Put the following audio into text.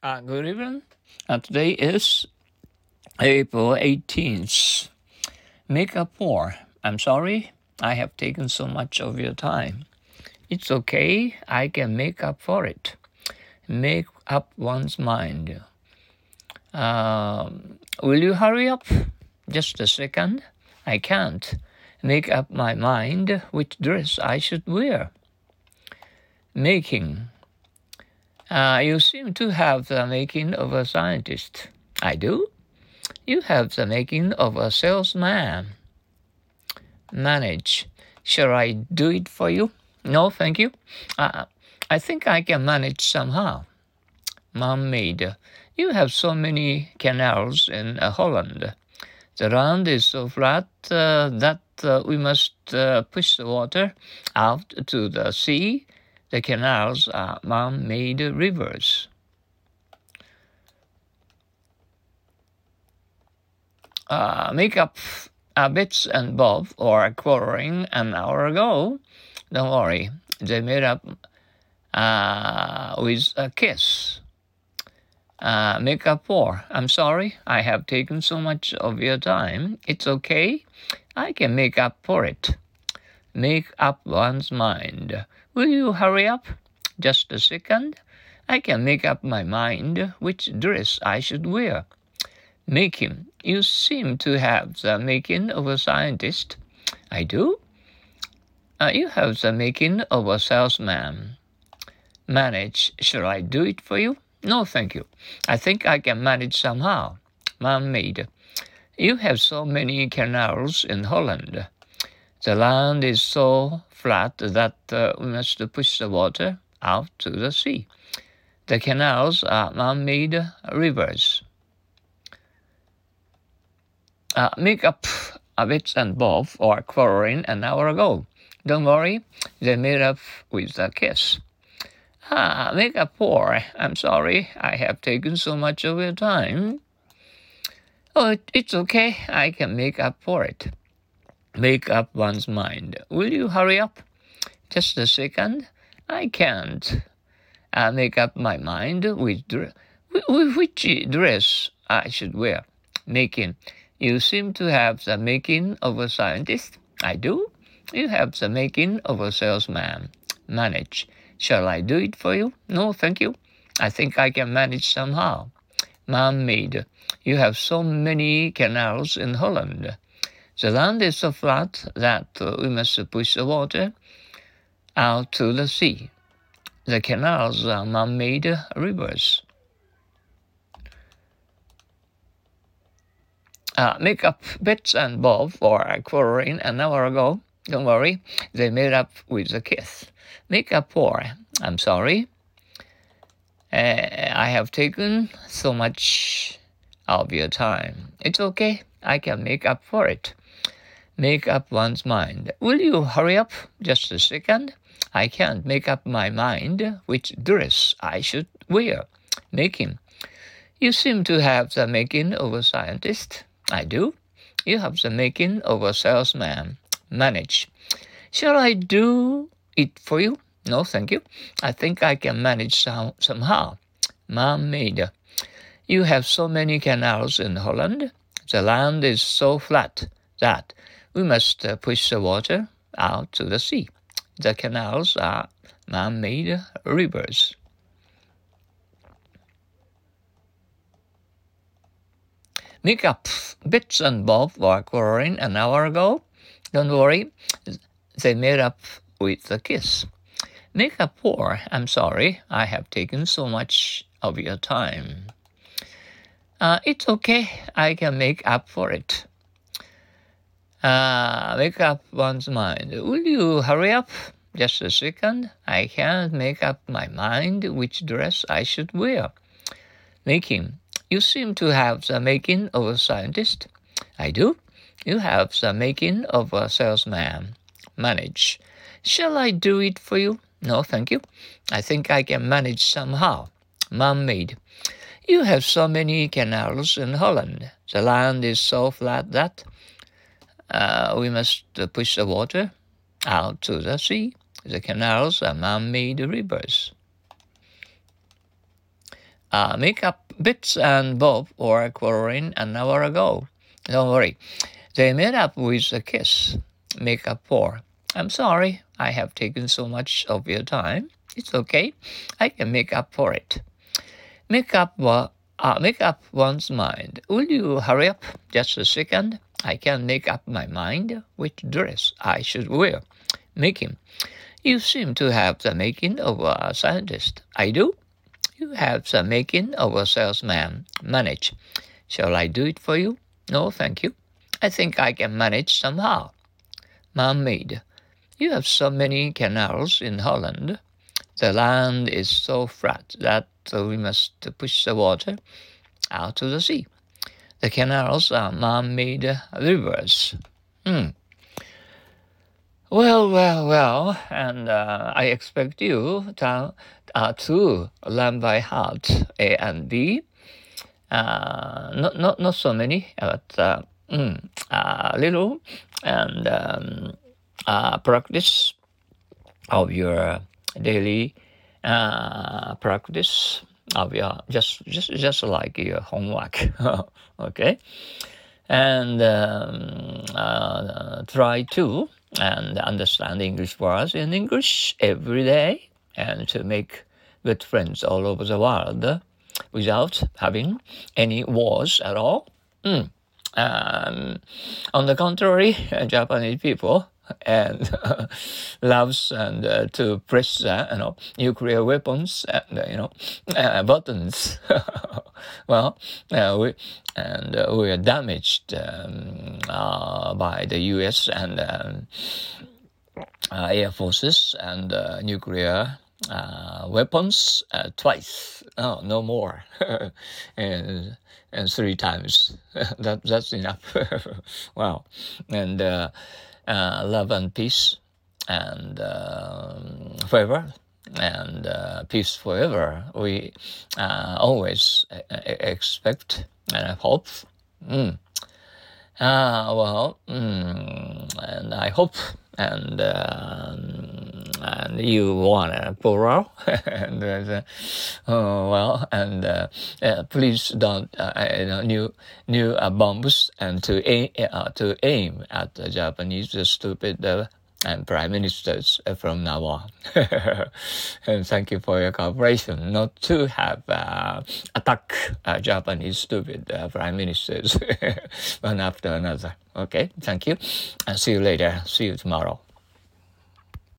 Uh, good evening. Uh, today is April 18th. Make up for. I'm sorry I have taken so much of your time. It's okay. I can make up for it. Make up one's mind. Um, will you hurry up? Just a second. I can't make up my mind which dress I should wear. Making. Uh, you seem to have the making of a scientist. I do. You have the making of a salesman. Manage. Shall I do it for you? No, thank you. Uh, I think I can manage somehow. Man-made. You have so many canals in uh, Holland. The land is so flat uh, that uh, we must uh, push the water out to the sea. The canals are man-made rivers. Uh, make up uh, bits and bobs or quarreling an hour ago. Don't worry, they made up uh, with a kiss. Uh, make up for. I'm sorry, I have taken so much of your time. It's okay, I can make up for it. Make up one's mind. Will you hurry up? Just a second. I can make up my mind which dress I should wear. Him. You seem to have the making of a scientist. I do. Uh, you have the making of a salesman. Manage. Shall I do it for you? No, thank you. I think I can manage somehow. Man-made. You have so many canals in Holland. The land is so flat that uh, we must push the water out to the sea. The canals are man-made rivers. Uh, make up a and both or quarreling an hour ago. Don't worry, they made up with a kiss. Ah, make up for. I'm sorry I have taken so much of your time. Oh, it's okay. I can make up for it. Make up one's mind. Will you hurry up? Just a second. I can't. I make up my mind which, which dress I should wear. Making. You seem to have the making of a scientist. I do. You have the making of a salesman. Manage. Shall I do it for you? No, thank you. I think I can manage somehow. Man-made. You have so many canals in Holland. The land is so flat that uh, we must push the water out to the sea. The canals are man-made rivers. Uh, make up bits and bobs for quarreling an hour ago. Don't worry, they made up with a kiss. Make up for. I'm sorry. Uh, I have taken so much of your time. It's okay. I can make up for it. Make up one's mind. Will you hurry up just a second? I can't make up my mind which dress I should wear. Making. You seem to have the making of a scientist. I do. You have the making of a salesman manage. Shall I do it for you? No, thank you. I think I can manage some, somehow. Man-made. You have so many canals in Holland. The land is so flat that we must uh, push the water out to the sea. The canals are man-made rivers. Make up bits and bobs were quarreling an hour ago. Don't worry, they made up with a kiss. Make up for, I'm sorry, I have taken so much of your time. Uh, it's okay, I can make up for it. Uh, make up one's mind. Will you hurry up? Just a second. I can't make up my mind which dress I should wear. Making. You seem to have the making of a scientist. I do. You have the making of a salesman. Manage. Shall I do it for you? No, thank you. I think I can manage somehow. Man-made. You have so many canals in Holland. The land is so flat that uh, we must push the water out to the sea. The canals are man-made rivers. uh, makeup Bits and Bob were quarreling an hour ago. Don't worry. They made up with a kiss. Make up for. I'm sorry I have taken so much of your time. It's okay. I can make up for it. Make up, uh, make up one's mind. Will you hurry up just a second? I can make up my mind which dress I should wear. Making. You seem to have the making of a scientist. I do. You have the making of a salesman. Manage. Shall I do it for you? No, thank you. I think I can manage somehow. Man-made. You have so many canals in Holland. The land is so flat that we must push the water out to the sea. The canals are man-made rivers. Hmm. Well, well, well, and uh, I expect you to, uh, to learn by heart A and B. Uh, not, not, not so many, but mm, a little, and um, uh, practice of your daily practice of your just just just like your homework, okay, and um, uh, try to and understand English words in English every day and to make good friends all over the world without having any wars at all. Mm. Um, on the contrary, Japanese people and loves and uh, to press uh, you know nuclear weapons and uh, you know uh, buttons. well, uh, we and we are damaged um, by the U.S. and um, air forces and nuclear. weapons twice, oh, no more, and and three times. that that's enough. wow, and uh, love and peace and um, forever and uh, peace forever. We uh, always expect and hope. Mm. Uh, well, mm, and I hope and um, and you want a plural and uh, oh, well and uh, uh, please don't uh, new new uh, bombs and to aim uh, to aim at the Japanese stupid and prime ministers from now on. and thank you for your cooperation not to have uh, attack uh, Japanese stupid uh, prime ministers one after another. Okay, thank you. And see you later. See you tomorrow.